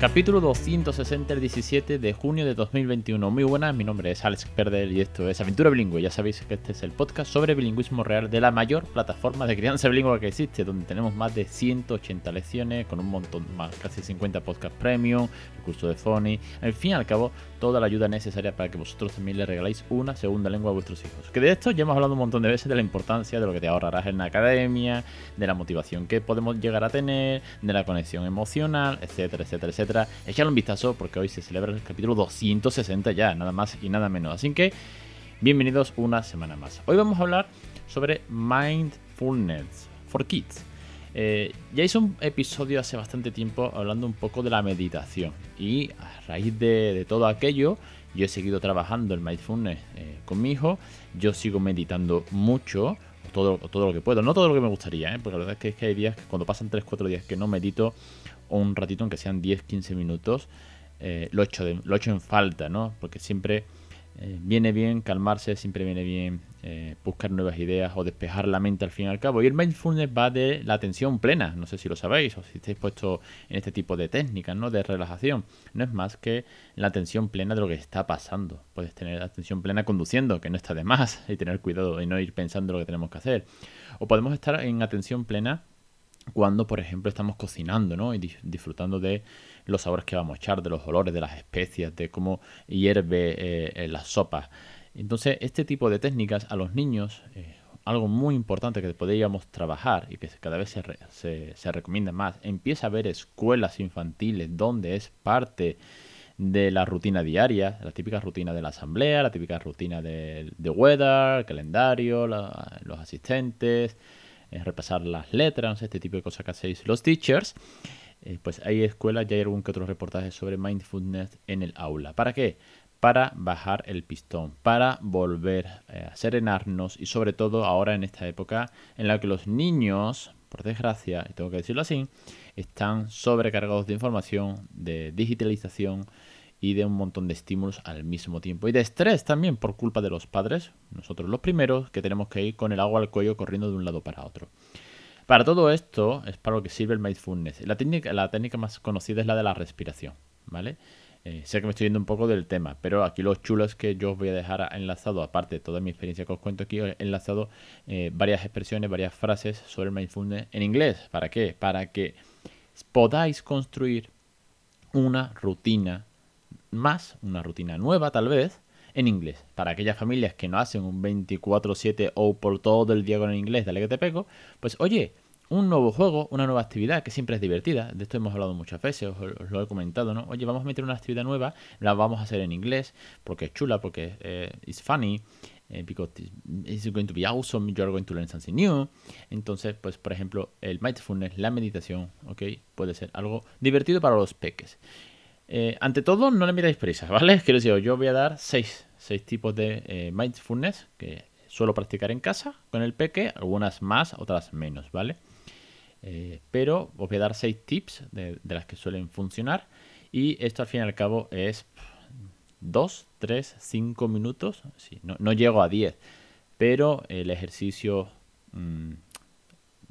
Capítulo 260, el 17 de junio de 2021. Muy buenas, mi nombre es Alex Perdel y esto es Aventura Bilingüe. Ya sabéis que este es el podcast sobre bilingüismo real de la mayor plataforma de crianza bilingüe que existe, donde tenemos más de 180 lecciones con un montón más, casi 50 podcasts premium, el curso de Phony, al fin y al cabo, toda la ayuda necesaria para que vosotros también le regaléis una segunda lengua a vuestros hijos. Que de esto ya hemos hablado un montón de veces de la importancia de lo que te ahorrarás en la academia, de la motivación que podemos llegar a tener, de la conexión emocional, etcétera, etcétera, etcétera etcétera. un vistazo porque hoy se celebra el capítulo 260 ya, nada más y nada menos. Así que, bienvenidos una semana más. Hoy vamos a hablar sobre Mindfulness for Kids. Eh, ya hice un episodio hace bastante tiempo hablando un poco de la meditación y a raíz de, todo aquello yo he seguido trabajando el mindfulness eh, con mi hijo, yo sigo meditando mucho, todo, todo lo que puedo, no todo lo que me gustaría, ¿eh? porque la verdad es que, es que hay días que cuando pasan 3-4 días que no medito, o un ratito, aunque sean 10-15 minutos, eh, lo, echo lo echo en falta, ¿no? Porque siempre eh, viene bien calmarse, siempre viene bien eh, buscar nuevas ideas o despejar la mente al fin y al cabo. Y el mindfulness va de la atención plena, no sé si lo sabéis o si estáis puestos en este tipo de técnicas, ¿no? De relajación. No es más que la atención plena de lo que está pasando. Puedes tener atención plena conduciendo, que no está de más, y tener cuidado y no ir pensando lo que tenemos que hacer. O podemos estar en atención plena cuando, por ejemplo, estamos cocinando, ¿no? Y disfrutando de los sabores que vamos a echar, de los olores, de las especias, de cómo hierve eh, las sopas. Entonces, este tipo de técnicas a los niños, eh, algo muy importante que podríamos trabajar y que cada vez se, se, recomienda más, empieza a haber escuelas infantiles donde es parte de la rutina diaria, la típica rutina de la asamblea, la típica rutina de, de weather, el calendario, los asistentes, repasar las letras, este tipo de cosas que hacéis los teachers. Eh, pues hay escuelas, ya hay algún que otro reportaje sobre mindfulness en el aula. ¿Para qué? Para bajar el pistón, para volver eh, a serenarnos y sobre todo ahora en esta época en la que los niños, por desgracia, tengo que decirlo así, están sobrecargados de información, de digitalización, y de un montón de estímulos al mismo tiempo. Y de estrés también por culpa de los padres, nosotros los primeros, que tenemos que ir con el agua al cuello corriendo de un lado para otro. Para todo esto es para lo que sirve el mindfulness. La técnica, la técnica más conocida es la de la respiración, ¿vale? Eh, sé que me estoy yendo un poco del tema, pero aquí lo chulo es que yo os voy a dejar enlazado, aparte de toda mi experiencia que os cuento aquí, enlazado eh, varias expresiones, varias frases sobre el mindfulness en inglés. ¿Para qué? Para que podáis construir una rutina más, una rutina nueva tal vez, en inglés. Para aquellas familias que no hacen un 24/7 o por todo el día con el inglés, dale que te pego, pues oye, un nuevo juego, una nueva actividad que siempre es divertida. De esto hemos hablado muchas veces, os, lo he comentado, ¿no? Oye, vamos a meter una actividad nueva, la vamos a hacer en inglés porque es chula, porque eh, es funny, eh, because it's going to be awesome, you're going to learn something new. Entonces, pues por ejemplo, el mindfulness, la meditación, ¿ok? Puede ser algo divertido para los peques. Eh, ante todo, no le miráis prisa, ¿vale? Quiero decir, yo voy a dar seis, tipos de eh, mindfulness que suelo practicar en casa con el peque, algunas más, otras menos, ¿vale? Eh, pero os voy a dar seis tips de, las que suelen funcionar y esto al fin y al cabo es 2, 3, 5 minutos, sí, no, llego a 10, pero el ejercicio, mm,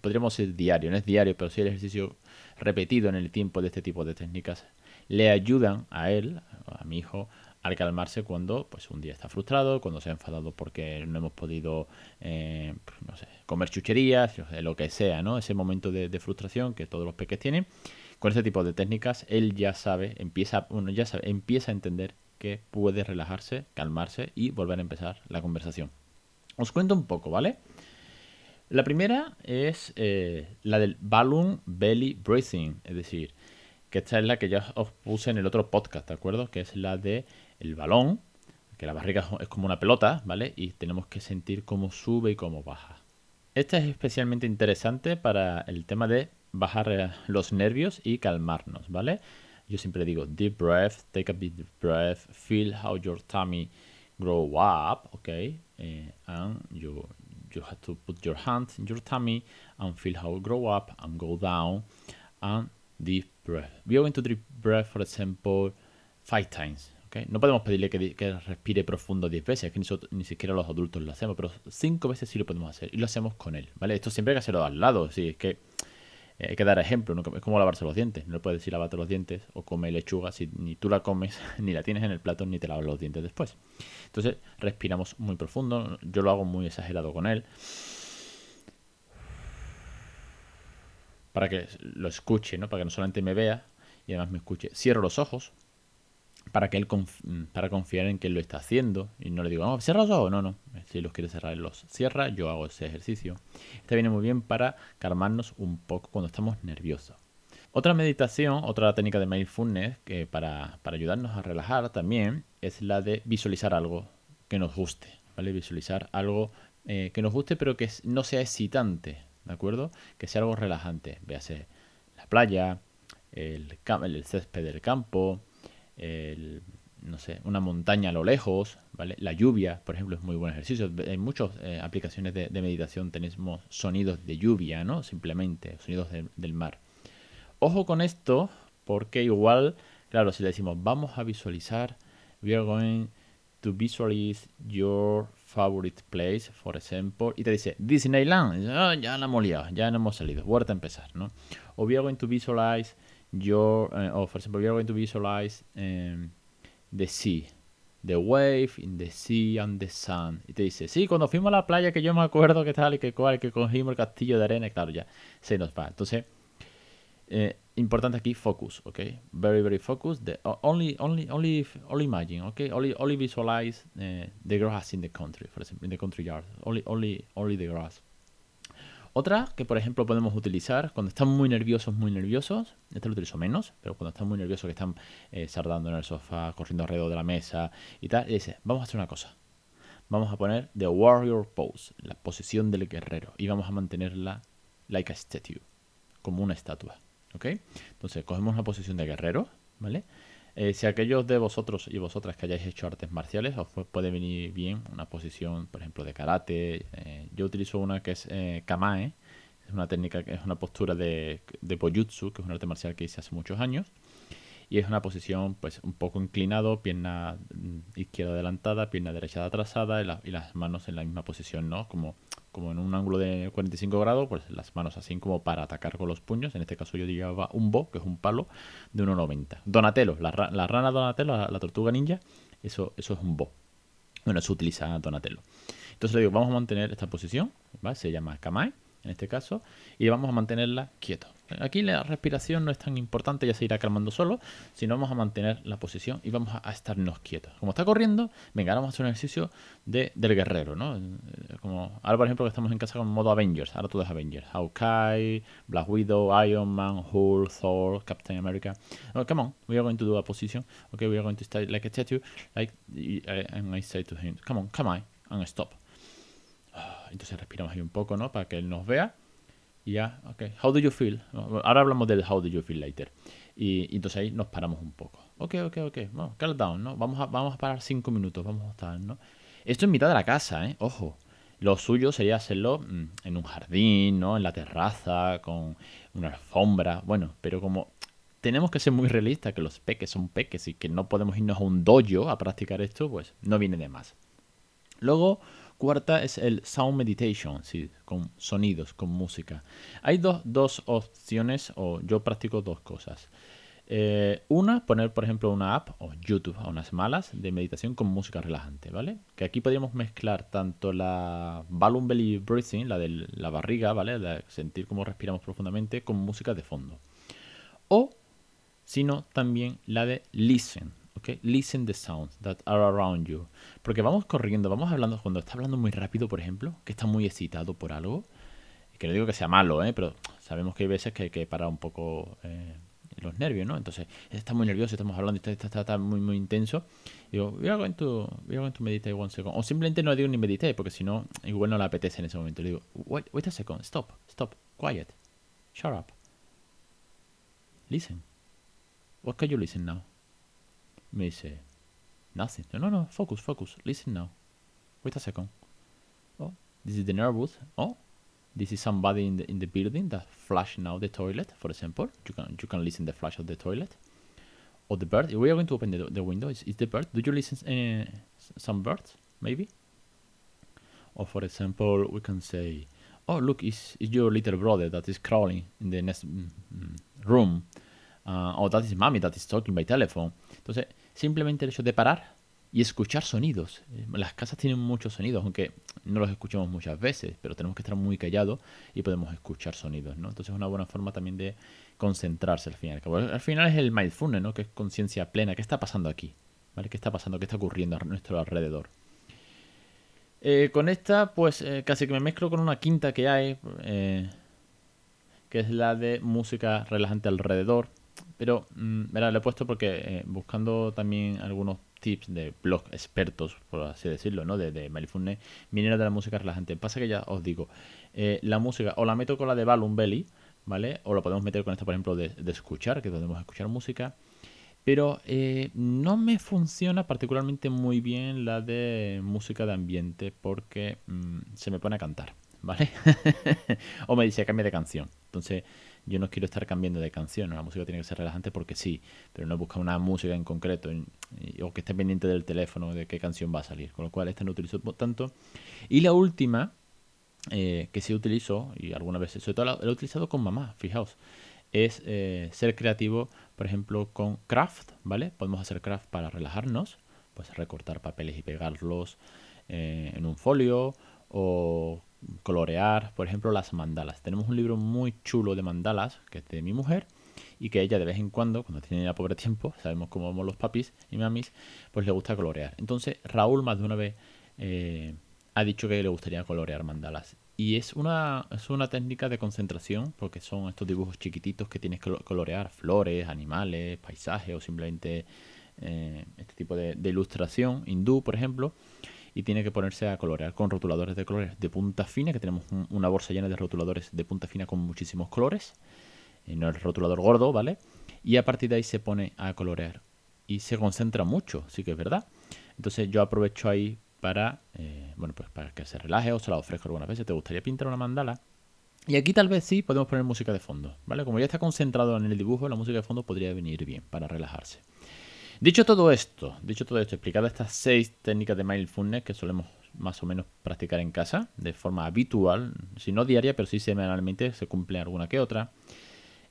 podríamos decir diario, no es diario, pero sí el ejercicio repetido en el tiempo de este tipo de técnicas le ayudan a él, a mi hijo, al calmarse cuando pues un día está frustrado, cuando se ha enfadado porque no hemos podido eh, sé, comer chucherías, lo que sea, ¿no? Ese momento de, frustración que todos los peques tienen. Con ese tipo de técnicas, él ya sabe, empieza, uno ya sabe, empieza a entender que puede relajarse, calmarse y volver a empezar la conversación. Os cuento un poco, ¿vale? La primera es eh, la del balloon belly breathing, es decir, que esta es la que ya os puse en el otro podcast, ¿de acuerdo? Que es la de el balón, que la barriga es como una pelota, ¿vale? Y tenemos que sentir cómo sube y cómo baja. Esta es especialmente interesante para el tema de bajar eh, los nervios y calmarnos, ¿vale? Yo siempre digo deep breath, take a deep breath, feel how your tummy grow up, ¿ok? Eh, and you, you have to put your hand in your tummy and feel how it grow up and go down and deep breath. We are going to deep breath, for example, five times. ¿okay? No podemos pedirle que, que respire profundo 10 veces, que ni, siquiera los adultos lo hacemos, pero 5 veces sí lo podemos hacer y lo hacemos con él, ¿vale? Esto siempre hay que hacerlo al lado, sí, es que eh, hay que dar ejemplo, ¿no? es como lavarse los dientes. No le puedes decir lavarte los dientes o come lechuga si ni tú la comes, ni la tienes en el plato, ni te lavas los dientes después. Entonces respiramos muy profundo. Yo lo hago muy exagerado con él. Para que lo escuche, ¿no? Para que no solamente me vea y además me escuche. Cierro los ojos para que él para confiar en que él lo está haciendo y no le digo, no, cierra los ojos, no, no, si los quiere cerrar, los cierra, yo hago ese ejercicio. Este viene muy bien para calmarnos un poco cuando estamos nerviosos. Otra meditación, otra técnica de mindfulness que para, para ayudarnos a relajar también es la de visualizar algo que nos guste, ¿vale? Visualizar algo eh, que nos guste pero que no sea excitante, ¿de acuerdo? Que sea algo relajante, véase la playa, el, el césped del campo, el, no sé, una montaña a lo lejos, ¿vale? La lluvia, por ejemplo, es muy buen ejercicio. En muchas eh, aplicaciones de, meditación tenemos sonidos de lluvia, ¿no? Simplemente, sonidos del mar. Ojo con esto, porque igual, claro, si le decimos, vamos a visualizar, we are going to visualize your favorite place, for example, y te dice Disneyland, ah, ya la hemos liado, ya no hemos salido, vuelta a empezar, ¿no? O we are going to visualize your, uh, or for example, we are going to visualize um, the sea, the wave in the sea and the sun. Y te dice, sí, cuando fuimos a la playa que yo me acuerdo que tal y que cual, que cogimos el castillo de arena, claro, ya se nos va. Entonces, eh, importante aquí, focus, ¿ok? Very, very focus. Only, only, only, only imagine, ¿ok? Only, only visualize uh, the grass in the country, for example, in the country yard. Only, only, only the grass. Otra que, por ejemplo, podemos utilizar cuando están muy nerviosos, muy nerviosos, este lo utilizo menos, pero cuando están muy nerviosos, que están eh, sardando en el sofá, corriendo alrededor de la mesa y tal, dice, vamos a hacer una cosa. Vamos a poner The Warrior Pose, la posición del guerrero, y vamos a mantenerla like a statue, como una estatua. ¿Ok? Entonces, cogemos una posición de guerrero, ¿vale? Eh, si aquellos de vosotros y vosotras que hayáis hecho artes marciales, os puede venir bien una posición, por ejemplo, de karate. Eh, yo utilizo una que es eh, kamae, es una técnica es una postura de, de Bojutsu, que es un arte marcial que hice hace muchos años. Y es una posición pues un poco inclinado, pierna mm, izquierda adelantada, pierna derecha atrasada y, y, las manos en la misma posición, ¿no? Como como en un ángulo de 45 grados, pues las manos así como para atacar con los puños. En este caso yo llevaba un bo, que es un palo, de 1,90. Donatello, la, rana Donatello, la, tortuga ninja, eso, eso es un bo. Bueno, eso utiliza Donatello. Entonces le digo, vamos a mantener esta posición, ¿vale? Se llama Kamae, en este caso, y vamos a mantenerla quieto. Aquí la respiración no es tan importante, ya se irá calmando solo, sino vamos a mantener la posición y vamos a, estarnos quietos. Como está corriendo, venga, ahora vamos a hacer un ejercicio de, del guerrero, ¿no? Eh, como ahora, por ejemplo, que estamos en casa con modo Avengers, ahora todo es Avengers. Hawkeye, Black Widow, Iron Man, Hulk, Thor, Captain America. Oh, come on, we are going to do a position. Okay, we are going to stay like a statue, like, and I say to him, come on, come on, and stop. Ah, entonces respiramos ahí un poco, ¿no? Para que él nos vea y ya, ok, how do you feel? Ahora hablamos del how do you feel later. Y, entonces ahí nos paramos un poco. Ok, ok, ok, bueno, calm down, ¿no? Vamos a, vamos a parar cinco minutos, vamos a estar, ¿no? Esto en mitad de la casa, ¿eh? Ojo. Lo suyo sería hacerlo mm, en un jardín, ¿no? En la terraza, con una alfombra. Bueno, pero como tenemos que ser muy realistas, que los peques son peques y que no podemos irnos a un dojo a practicar esto, pues no viene de más. Luego, cuarta es el sound meditation, sí, con sonidos, con música. Hay dos, opciones, o yo practico dos cosas. Eh, una, poner por ejemplo una app o YouTube a unas malas de meditación con música relajante, ¿vale? Que aquí podríamos mezclar tanto la balloon belly breathing, la de la barriga, ¿vale? De sentir cómo respiramos profundamente, con música de fondo. O, sino también la de listen, Okay, listen the sounds that are around you. Porque vamos corriendo, vamos hablando, cuando está hablando muy rápido, por ejemplo, que está muy excitado por algo, que no digo que sea malo, ¿eh? pero sabemos que hay veces que hay que parar un poco eh, los nervios, ¿no? Entonces, está muy nervioso, estamos hablando, está, está, está muy, muy intenso. Digo, we are going to meditate one second. O simplemente no digo ni meditate, porque si no, igual no le apetece en ese momento. Le digo, wait, wait a second, stop, stop, quiet, shut up. Listen. What can you listen now? Me dice, nothing. No, no, no, focus, focus. Listen now. Wait a second. Oh, this is the nervous. Oh, this is somebody in the in the building that flush now the toilet, for example. You can you can listen the flush of the toilet. or the bird. We are going to open the, the window. Is, is the bird? Do you listen uh, some birds? Maybe. Or for example, we can say, "Oh, look, it's, it's your little brother that is crawling in the next mm, mm, room." Uh, or that is mommy that is talking by telephone. Entonces, simplemente el hecho de parar y escuchar sonidos. Eh, las casas tienen muchos sonidos, aunque no los escuchamos muchas veces, pero tenemos que estar muy callados y podemos escuchar sonidos, ¿no? Entonces es una buena forma también de concentrarse al final. Al final es el mindfulness, ¿no? Que es conciencia plena. ¿Qué está pasando aquí? ¿Vale? ¿Qué está pasando? ¿Qué está ocurriendo a nuestro alrededor? Eh, con esta, pues eh, casi que me mezclo con una quinta que hay, que es la de música relajante alrededor. Pero, mm, verá, lo he puesto porque buscando también algunos tips de blog expertos, por así decirlo, ¿no? De, de Mindfulness, minera de la música relajante. Pasa que ya os digo, eh, la música o la meto con la de Balloon Belly, ¿vale? O la podemos meter con esta, por ejemplo, de, escuchar, que podemos escuchar música. Pero eh, no me funciona particularmente muy bien la de música de ambiente porque mm, se me pone a cantar, ¿vale? o me dice cambia de canción. Entonces, yo no quiero estar cambiando de canción, la música tiene que ser relajante porque sí, pero no busca una música en concreto o que esté pendiente del teléfono de qué canción va a salir, con lo cual esta no utilizo tanto. Y la última, eh, que sí utilizo, y algunas veces, sobre todo la, he utilizado con mamá, fijaos, es eh, ser creativo, por ejemplo, con craft, ¿vale? Podemos hacer craft para relajarnos, pues recortar papeles y pegarlos eh, en un folio o colorear, por ejemplo, las mandalas. Tenemos un libro muy chulo de mandalas, que es de mi mujer, y que ella de vez en cuando, cuando tiene ya pobre tiempo, sabemos cómo vamos los papis y mamis, pues le gusta colorear. Entonces, Raúl más de una vez eh, ha dicho que le gustaría colorear mandalas. Y es una, es una técnica de concentración, porque son estos dibujos chiquititos que tienes que colorear, flores, animales, paisajes o simplemente eh, este tipo de, de ilustración hindú, por ejemplo y tiene que ponerse a colorear con rotuladores de colores de punta fina, que tenemos una bolsa llena de rotuladores de punta fina con muchísimos colores, eh, no el rotulador gordo, ¿vale? Y a partir de ahí se pone a colorear y se concentra mucho, sí que es verdad. Entonces yo aprovecho ahí para, eh, bueno, pues para que se relaje o se la ofrezco alguna vez. ¿Te gustaría pintar una mandala? Y aquí tal vez sí podemos poner música de fondo, ¿vale? Como ya está concentrado en el dibujo, la música de fondo podría venir bien para relajarse. Dicho todo esto, dicho todo esto, explicado estas seis técnicas de mindfulness que solemos más o menos practicar en casa de forma habitual, si no diaria, pero sí semanalmente, se cumple alguna que otra.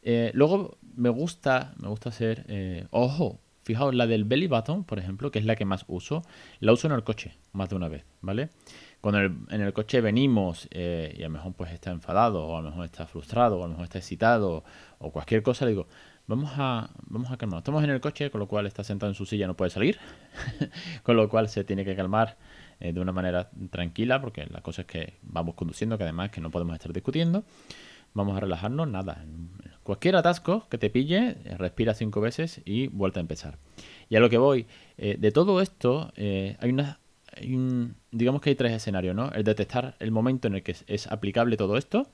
Eh, luego me gusta, me gusta hacer, eh, ojo, fijaos, la del belly button, por ejemplo, que es la que más uso, la uso en el coche más de una vez, ¿vale? Cuando en el, coche venimos eh, y a lo mejor pues está enfadado, o a lo mejor está frustrado, o a lo mejor está excitado, o cualquier cosa, le digo, Vamos a, vamos a. Estamos en el coche, con lo cual está sentado en su silla, no puede salir. con lo cual se tiene que calmar eh, de una manera tranquila, porque la cosa es que vamos conduciendo, que además que no podemos estar discutiendo. Vamos a relajarnos, nada. Cualquier atasco que te pille, eh, respira cinco veces y vuelta a empezar. Y a lo que voy, eh, de todo esto, hay una. digamos que hay tres escenarios, ¿no? El detectar el momento en el que es aplicable todo esto,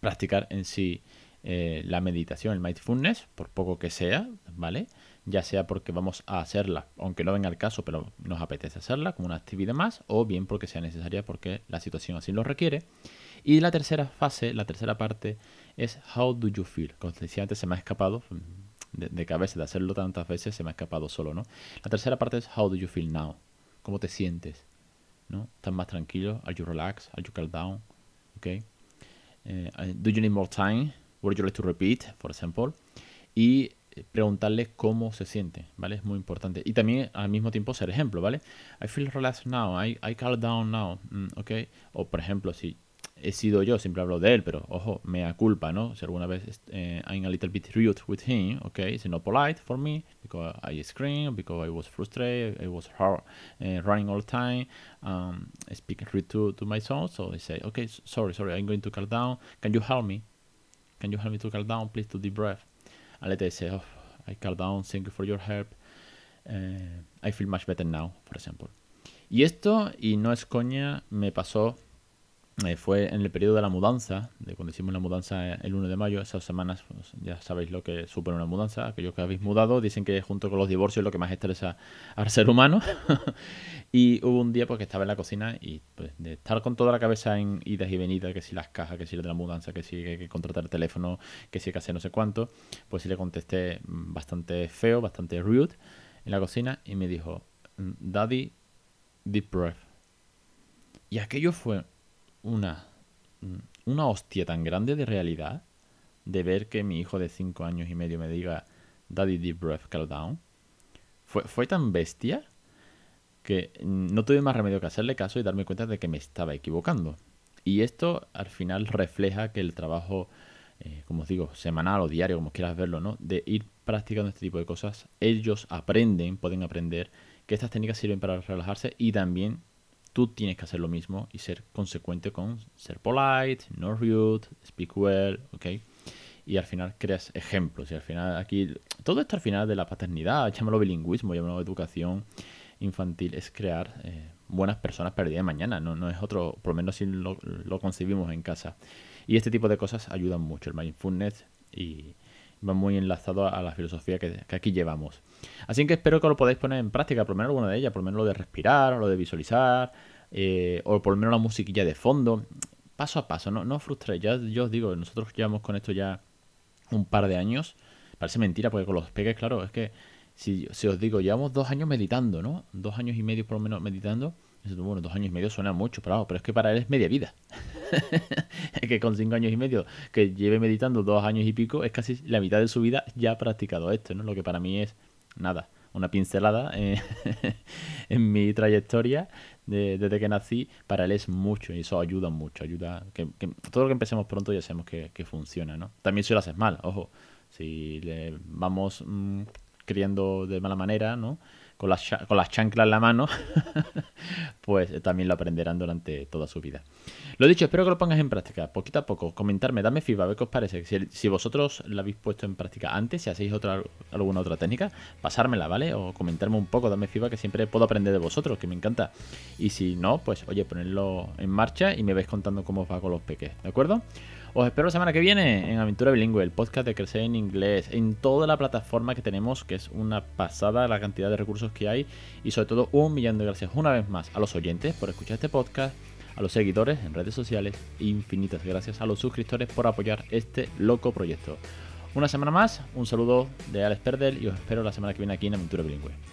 practicar en sí eh, la meditación, el mindfulness, por poco que sea, ¿vale? Ya sea porque vamos a hacerla, aunque no venga el caso, pero nos apetece hacerla como una actividad más, o bien porque sea necesaria porque la situación así lo requiere. Y la tercera fase, la tercera parte, es How do you feel? Antes, se me ha escapado de, de, cabeza, de hacerlo tantas veces, se me ha escapado solo, ¿no? La tercera parte es How do you feel now? ¿Cómo te sientes? ¿No? ¿Estás más tranquilo? ¿Are you relaxed? ¿Are you calm down? ¿Ok? Eh, do you need more time? Would you like to repeat, for example, y preguntarle cómo se siente, ¿vale? Es muy importante. Y también al mismo tiempo ser ejemplo, ¿vale? I feel relaxed now, I, I calm down now, mm, ¿ok? O por ejemplo, si he sido yo, siempre hablo de él, pero ojo, mea culpa, ¿no? Si alguna vez eh, I'm a little bit rude with him, okay, it's not polite for me because I scream, because I was frustrated, I was hard, uh, running all the time, um, speaking rude to, to my son, so I say, okay, sorry, sorry, I'm going to calm down, can you help me? Can you help me to calm down, please, to deep breath? And let say, oh, I calm down, thank you for your help. Uh, I feel much better now, for example. Y esto, y no es coña, me pasó eh, fue en el periodo de la mudanza, de cuando hicimos la mudanza el 1 de mayo, esas semanas, pues, ya sabéis lo que supone una mudanza, aquellos que habéis mudado, dicen que junto con los divorcios es lo que más estresa al ser humano. y hubo un día pues que estaba en la cocina y pues de estar con toda la cabeza en idas y venidas, que si las cajas, que si de la mudanza, que si hay que contratar el teléfono, que si hay que hacer no sé cuánto, pues sí le contesté bastante feo, bastante rude en la cocina y me dijo, Daddy, deep breath. Y aquello fue una, una hostia tan grande de realidad de ver que mi hijo de 5 años y medio me diga Daddy Deep Breath Calm Down. Fue, fue tan bestia que no tuve más remedio que hacerle caso y darme cuenta de que me estaba equivocando. Y esto al final refleja que el trabajo, eh, como os digo, semanal o diario, como quieras verlo, ¿no? De ir practicando este tipo de cosas, ellos aprenden, pueden aprender que estas técnicas sirven para relajarse y también tú tienes que hacer lo mismo y ser consecuente con ser polite, no rude, speak well, ¿ok? Y al final creas ejemplos. Y al final aquí, todo esto al final de la paternidad, llámalo bilingüismo, llámalo educación infantil, es crear eh, buenas personas para el día de mañana. No, no es otro, por lo menos si lo, lo concebimos en casa. Y este tipo de cosas ayudan mucho, el mindfulness y, va muy enlazado a la filosofía que, aquí llevamos. Así que espero que lo podáis poner en práctica, por lo menos alguna de ellas, por lo menos lo de respirar, o lo de visualizar, eh, o por lo menos la musiquilla de fondo, paso a paso, no, no os frustréis, ya yo os digo, nosotros llevamos con esto ya un par de años, parece mentira porque con los peques, claro, es que si, si os digo, llevamos dos años meditando, ¿no? Dos años y medio por lo menos meditando, bueno, dos años y medio suena mucho, pero, es que para él es media vida. es que con cinco años y medio que lleve meditando dos años y pico, es casi la mitad de su vida ya ha practicado esto, ¿no? Lo que para mí es nada, una pincelada eh, en mi trayectoria desde que nací, para él es mucho y eso ayuda mucho, ayuda que, todo lo que empecemos pronto ya sabemos que, funciona, ¿no? También si lo haces mal, ojo, si le vamos mm, criando de mala manera, ¿no? Con las, con las chanclas en la mano, pues también lo aprenderán durante toda su vida. Lo dicho, espero que lo pongas en práctica, poquito a poco, comentarme, dame feedback, a ver qué os parece. Si, vosotros lo habéis puesto en práctica antes, si hacéis otra, alguna otra técnica, pasármela, ¿vale? O comentarme un poco, dame feedback, que siempre puedo aprender de vosotros, que me encanta. Y si no, pues oye, ponerlo en marcha y me vais contando cómo os va con los peques, ¿de acuerdo? Os espero la semana que viene en Aventura Bilingüe, el podcast de Crecer en Inglés, en toda la plataforma que tenemos, que es una pasada la cantidad de recursos que hay. Y sobre todo, un millón de gracias una vez más a los oyentes por escuchar este podcast, a los seguidores en redes sociales, infinitas gracias a los suscriptores por apoyar este loco proyecto. Una semana más, un saludo de Alex Perdel y os espero la semana que viene aquí en Aventura Bilingüe.